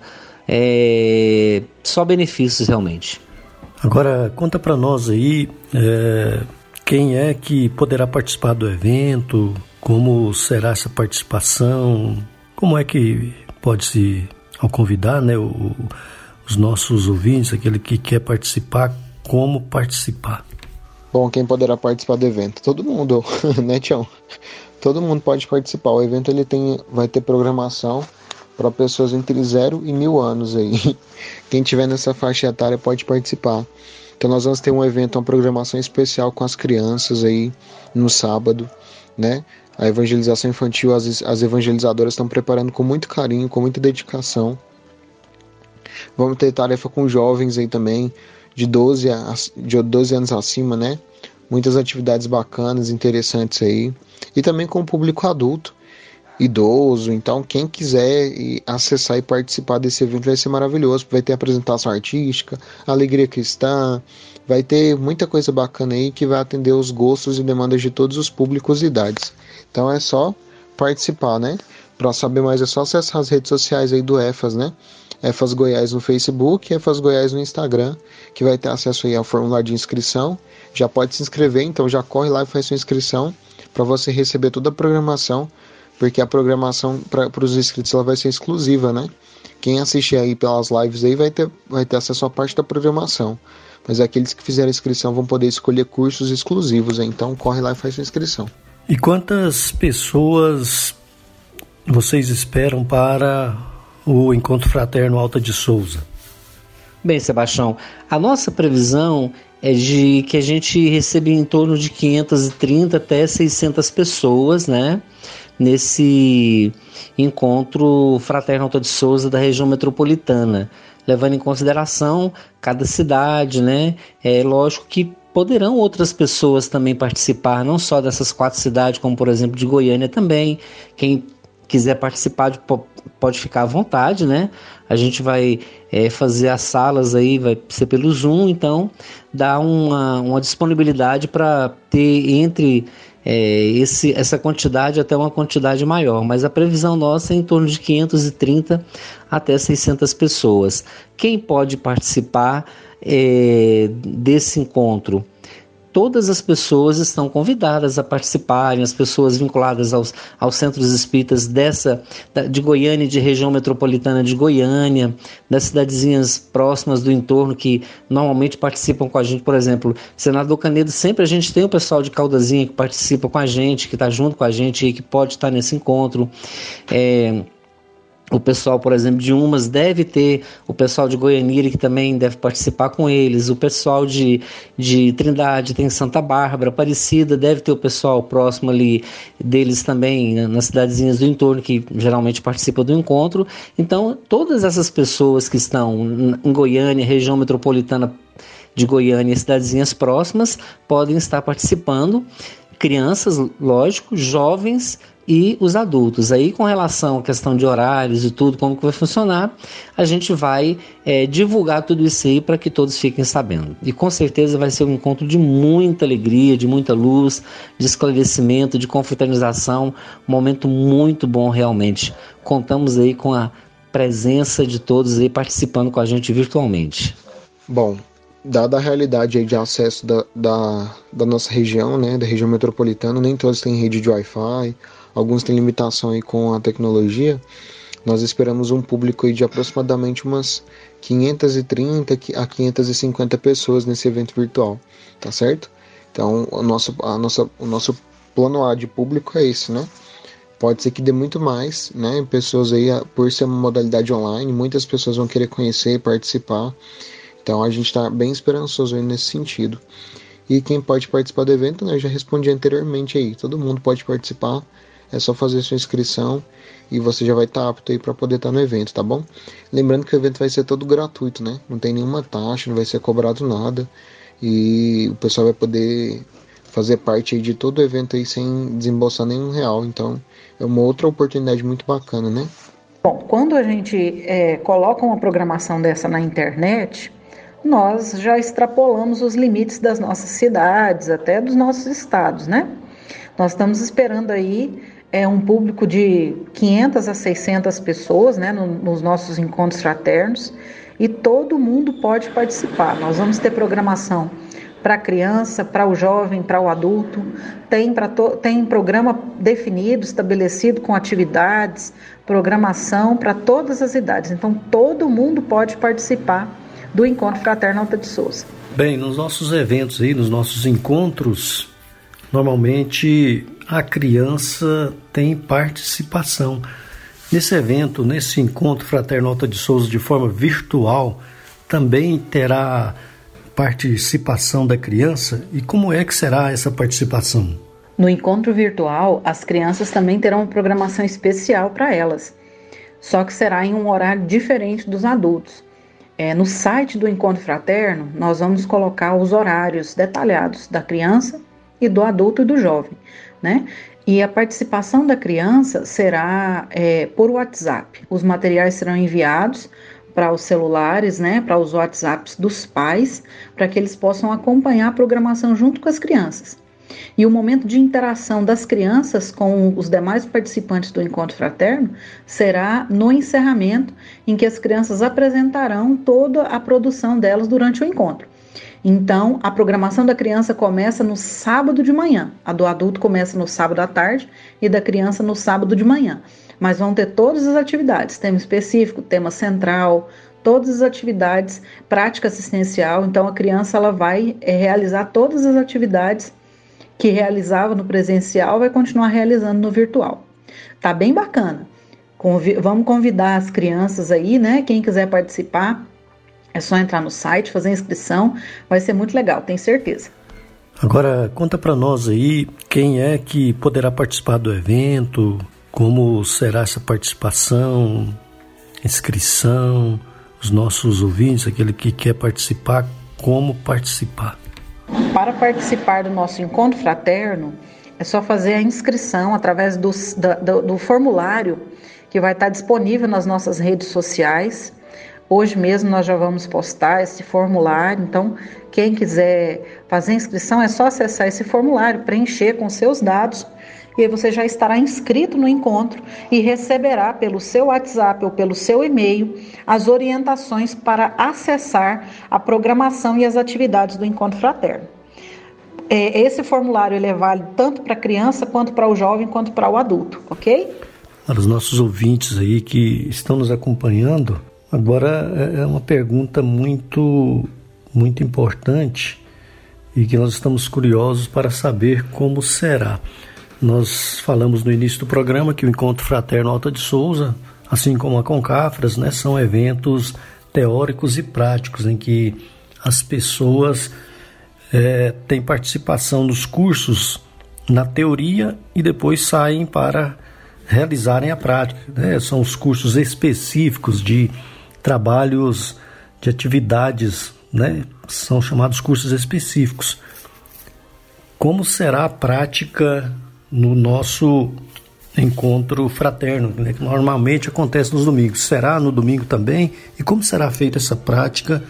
[SPEAKER 10] É, só benefícios realmente.
[SPEAKER 1] Agora conta para nós aí é, quem é que poderá participar do evento, como será essa participação, como é que pode se ao convidar, né, o, os nossos ouvintes, aquele que quer participar, como participar.
[SPEAKER 9] Bom, quem poderá participar do evento? Todo mundo, [laughs] né, Tião? Todo mundo pode participar. O evento ele tem, vai ter programação para pessoas entre 0 e mil anos aí. [laughs] Quem tiver nessa faixa etária pode participar. Então nós vamos ter um evento, uma programação especial com as crianças aí no sábado, né? A evangelização infantil, as, as evangelizadoras estão preparando com muito carinho, com muita dedicação. Vamos ter tarefa com jovens aí também, de 12, a, de 12 anos acima, né? Muitas atividades bacanas, interessantes aí. E também com o público adulto, idoso. Então, quem quiser acessar e participar desse evento vai ser maravilhoso. Vai ter apresentação artística, alegria cristã, vai ter muita coisa bacana aí que vai atender os gostos e demandas de todos os públicos e idades. Então, é só participar, né? Para saber mais é só acessar as redes sociais aí do EFAS, né? EFAS Goiás no Facebook, EFAS Goiás no Instagram, que vai ter acesso aí ao formulário de inscrição. Já pode se inscrever, então já corre lá e faz sua inscrição para você receber toda a programação, porque a programação para os inscritos ela vai ser exclusiva, né? Quem assistir aí pelas lives aí vai ter, vai ter acesso a parte da programação. Mas aqueles que fizerem inscrição vão poder escolher cursos exclusivos, então corre lá e faz sua inscrição.
[SPEAKER 1] E quantas pessoas vocês esperam para o Encontro Fraterno Alta de Souza?
[SPEAKER 10] Bem, Sebastião, a nossa previsão é de que a gente receba em torno de 530 até 600 pessoas, né? Nesse encontro fraterno Alta de Souza da região metropolitana, levando em consideração cada cidade, né? É lógico que poderão outras pessoas também participar, não só dessas quatro cidades, como por exemplo de Goiânia também. Quem quiser participar, pode ficar à vontade, né? A gente vai é, fazer as salas aí, vai ser pelo Zoom, então dá uma, uma disponibilidade para ter entre é, esse, essa quantidade até uma quantidade maior, mas a previsão nossa é em torno de 530 até 600 pessoas. Quem pode participar é, desse encontro? Todas as pessoas estão convidadas a participarem, as pessoas vinculadas aos, aos centros espíritas dessa de Goiânia, de região metropolitana de Goiânia, das cidadezinhas próximas do entorno que normalmente participam com a gente, por exemplo, Senador Canedo, sempre a gente tem o pessoal de Caldazinha que participa com a gente, que está junto com a gente e que pode estar nesse encontro. É, o pessoal, por exemplo, de Umas deve ter, o pessoal de Goianira que também deve participar com eles, o pessoal de, de Trindade tem Santa Bárbara, Aparecida, deve ter o pessoal próximo ali deles também, nas cidadezinhas do entorno que geralmente participa do encontro. Então, todas essas pessoas que estão em Goiânia, região metropolitana de Goiânia e cidadezinhas próximas, podem estar participando crianças, lógico, jovens e os adultos. Aí, com relação à questão de horários e tudo, como que vai funcionar, a gente vai é, divulgar tudo isso aí para que todos fiquem sabendo. E com certeza vai ser um encontro de muita alegria, de muita luz, de esclarecimento, de confraternização, um momento muito bom realmente. Contamos aí com a presença de todos aí participando com a gente virtualmente.
[SPEAKER 9] Bom, dada a realidade aí de acesso da, da, da nossa região, né, da região metropolitana, nem todos têm rede de Wi-Fi, alguns têm limitação aí com a tecnologia, nós esperamos um público aí de aproximadamente umas 530 a 550 pessoas nesse evento virtual, tá certo? Então, o nosso, a nossa, o nosso plano A de público é esse, né? Pode ser que dê muito mais, né? Pessoas aí, por ser uma modalidade online, muitas pessoas vão querer conhecer e participar. Então, a gente está bem esperançoso aí nesse sentido. E quem pode participar do evento, né? Eu já respondi anteriormente aí. Todo mundo pode participar é só fazer sua inscrição e você já vai estar tá apto aí para poder estar tá no evento, tá bom? Lembrando que o evento vai ser todo gratuito, né? Não tem nenhuma taxa, não vai ser cobrado nada e o pessoal vai poder fazer parte de todo o evento aí sem desembolsar nenhum real. Então é uma outra oportunidade muito bacana, né?
[SPEAKER 8] Bom, quando a gente é, coloca uma programação dessa na internet, nós já extrapolamos os limites das nossas cidades, até dos nossos estados, né? Nós estamos esperando aí é um público de 500 a 600 pessoas né, no, nos nossos encontros fraternos e todo mundo pode participar. Nós vamos ter programação para a criança, para o jovem, para o adulto, tem, to, tem programa definido, estabelecido com atividades, programação para todas as idades. Então todo mundo pode participar do Encontro Fraterno Alta de Souza.
[SPEAKER 1] Bem, nos nossos eventos aí, nos nossos encontros, normalmente a criança tem participação. Nesse evento, nesse encontro Fraterno Alta de Souza de forma virtual, também terá participação da criança e como é que será essa participação?
[SPEAKER 8] No encontro virtual, as crianças também terão uma programação especial para elas, só que será em um horário diferente dos adultos. É, no site do Encontro Fraterno, nós vamos colocar os horários detalhados da criança e do adulto e do jovem, né? E a participação da criança será é, por WhatsApp. Os materiais serão enviados para os celulares, né, para os WhatsApps dos pais, para que eles possam acompanhar a programação junto com as crianças. E o momento de interação das crianças com os demais participantes do encontro fraterno será no encerramento, em que as crianças apresentarão toda a produção delas durante o encontro. Então, a programação da criança começa no sábado de manhã, a do adulto começa no sábado à tarde e da criança no sábado de manhã. Mas vão ter todas as atividades, tema específico, tema central, todas as atividades, prática assistencial. Então, a criança ela vai é, realizar todas as atividades que realizava no presencial, vai continuar realizando no virtual. Tá bem bacana. Convi vamos convidar as crianças aí, né? Quem quiser participar, é só entrar no site, fazer a inscrição, vai ser muito legal, tenho certeza.
[SPEAKER 1] Agora, conta para nós aí quem é que poderá participar do evento, como será essa participação, inscrição, os nossos ouvintes, aquele que quer participar, como participar.
[SPEAKER 8] Para participar do nosso encontro fraterno, é só fazer a inscrição através do, do, do formulário que vai estar disponível nas nossas redes sociais. Hoje mesmo nós já vamos postar esse formulário, então quem quiser fazer inscrição é só acessar esse formulário, preencher com seus dados e aí você já estará inscrito no encontro e receberá pelo seu WhatsApp ou pelo seu e-mail as orientações para acessar a programação e as atividades do encontro fraterno. É, esse formulário ele é válido tanto para a criança quanto para o jovem quanto para o adulto, ok?
[SPEAKER 1] Para os nossos ouvintes aí que estão nos acompanhando, agora é, é uma pergunta muito muito importante e que nós estamos curiosos para saber como será. Nós falamos no início do programa que o Encontro Fraterno Alta de Souza, assim como a Concafras, né, são eventos teóricos e práticos em que as pessoas é, têm participação nos cursos na teoria e depois saem para realizarem a prática. Né? São os cursos específicos de trabalhos, de atividades, né? são chamados cursos específicos. Como será a prática no nosso encontro fraterno, né, que normalmente acontece nos domingos. Será no domingo também? E como será feita essa prática,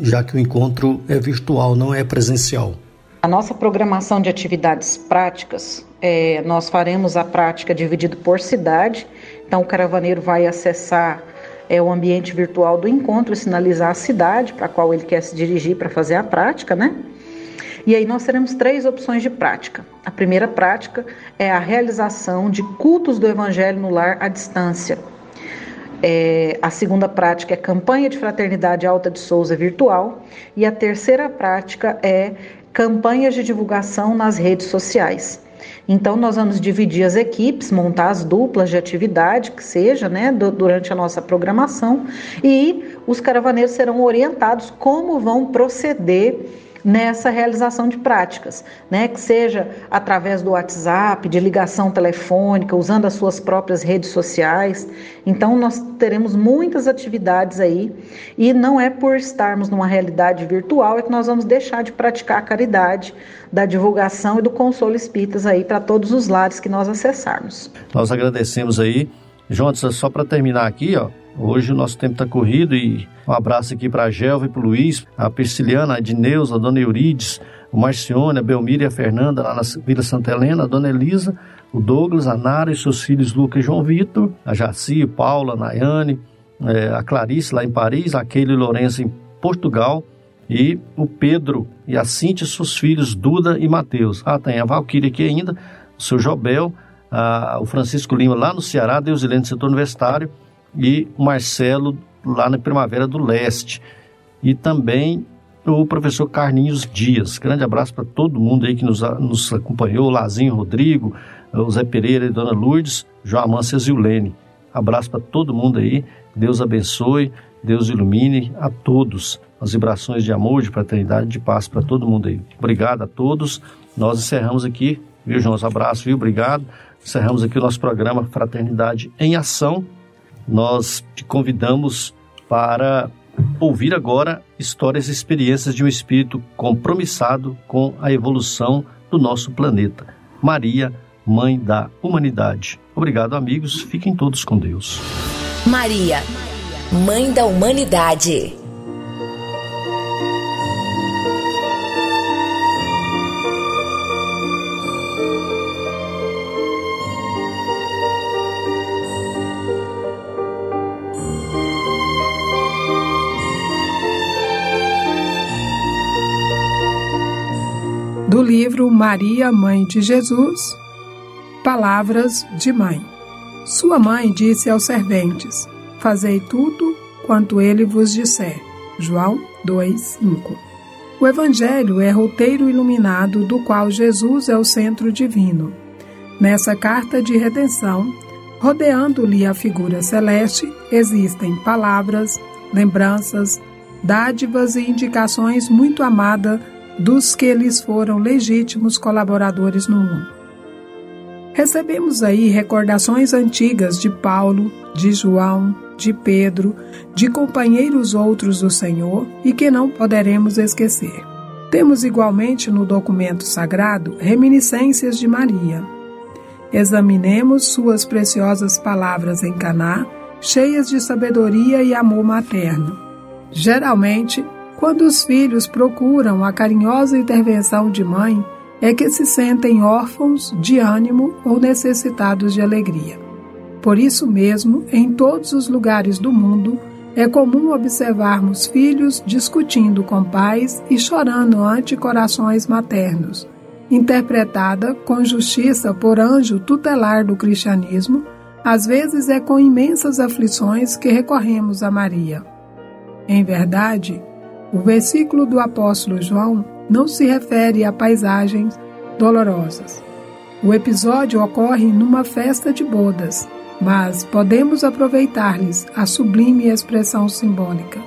[SPEAKER 1] já que o encontro é virtual, não é presencial?
[SPEAKER 8] A nossa programação de atividades práticas, é, nós faremos a prática dividida por cidade. Então, o caravaneiro vai acessar é, o ambiente virtual do encontro sinalizar a cidade para a qual ele quer se dirigir para fazer a prática, né? E aí nós teremos três opções de prática. A primeira prática é a realização de cultos do Evangelho no lar à distância. É, a segunda prática é campanha de fraternidade Alta de Souza virtual. E a terceira prática é campanhas de divulgação nas redes sociais. Então, nós vamos dividir as equipes, montar as duplas de atividade, que seja, né, durante a nossa programação, e os caravaneiros serão orientados como vão proceder nessa realização de práticas, né? que seja através do WhatsApp, de ligação telefônica, usando as suas próprias redes sociais. Então, nós teremos muitas atividades aí, e não é por estarmos numa realidade virtual é que nós vamos deixar de praticar a caridade, da divulgação e do consolo espíritas aí para todos os lares que nós acessarmos.
[SPEAKER 1] Nós agradecemos aí. Jonas, só para terminar aqui, ó, Hoje o nosso tempo está corrido e um abraço aqui para a Gelva e para o Luiz, a Prisciliana, a Edneuza, a Dona Eurides, o Marcione, a Belmira e a Fernanda lá na Vila Santa Helena, a Dona Elisa, o Douglas, a Nara e seus filhos Lucas e João Vitor, a Jaci, Paula, a Nayane, é, a Clarice lá em Paris, a Keila e Lourenço em Portugal e o Pedro e a Cintia, seus filhos Duda e Mateus. Ah, tem a Valquíria aqui ainda, o seu Jobel, a, o Francisco Lima lá no Ceará, Deus e setor universitário, e o Marcelo lá na Primavera do Leste. E também o professor Carlinhos Dias. Grande abraço para todo mundo aí que nos, nos acompanhou, Lazinho Rodrigo, o Zé Pereira e Dona Lourdes, João Amância e Zilene. Abraço para todo mundo aí, Deus abençoe, Deus ilumine a todos. As vibrações de amor, de fraternidade, de paz para todo mundo aí. Obrigado a todos. Nós encerramos aqui, viu, João? Um abraço, viu? Obrigado. Encerramos aqui o nosso programa Fraternidade em Ação nós te convidamos para ouvir agora histórias e experiências de um espírito compromissado com a evolução do nosso planeta. Maria, Mãe da Humanidade. Obrigado, amigos. Fiquem todos com Deus.
[SPEAKER 5] Maria, Mãe da Humanidade.
[SPEAKER 13] Livro Maria, Mãe de Jesus, Palavras de Mãe. Sua mãe disse aos serventes: Fazei tudo quanto ele vos disser. João 2:5. O Evangelho é roteiro iluminado do qual Jesus é o centro divino. Nessa carta de redenção, rodeando-lhe a figura celeste, existem palavras, lembranças, dádivas e indicações muito amadas dos que eles foram legítimos colaboradores no mundo. Recebemos aí recordações antigas de Paulo, de João, de Pedro, de companheiros outros do Senhor e que não poderemos esquecer. Temos igualmente no documento sagrado reminiscências de Maria. Examinemos suas preciosas palavras em Caná, cheias de sabedoria e amor materno. Geralmente, quando os filhos procuram a carinhosa intervenção de mãe, é que se sentem órfãos de ânimo ou necessitados de alegria. Por isso mesmo, em todos os lugares do mundo, é comum observarmos filhos discutindo com pais e chorando ante corações maternos, interpretada com justiça por anjo tutelar do cristianismo, às vezes é com imensas aflições que recorremos a Maria. Em verdade, o versículo do apóstolo João não se refere a paisagens dolorosas. O episódio ocorre numa festa de bodas, mas podemos aproveitar-lhes a sublime expressão simbólica.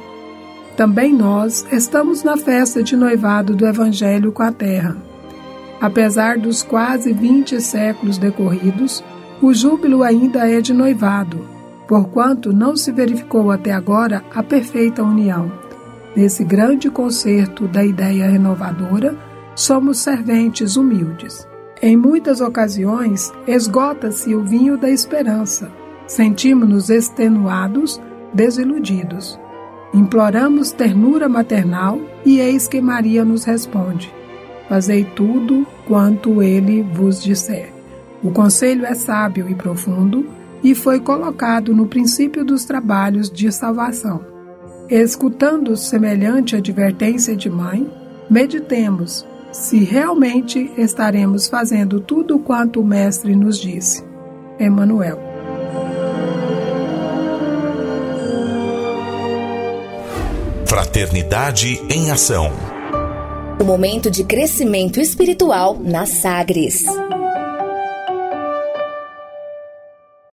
[SPEAKER 13] Também nós estamos na festa de noivado do Evangelho com a Terra. Apesar dos quase 20 séculos decorridos, o júbilo ainda é de noivado, porquanto não se verificou até agora a perfeita união. Nesse grande concerto da ideia renovadora, somos serventes humildes. Em muitas ocasiões, esgota-se o vinho da esperança. Sentimos-nos extenuados, desiludidos. Imploramos ternura maternal e eis que Maria nos responde: Fazei tudo quanto ele vos disser. O conselho é sábio e profundo e foi colocado no princípio dos trabalhos de salvação. Escutando semelhante advertência de mãe, meditemos se realmente estaremos fazendo tudo quanto o Mestre nos disse. Emmanuel.
[SPEAKER 2] Fraternidade em Ação.
[SPEAKER 5] O momento de crescimento espiritual na Sagres.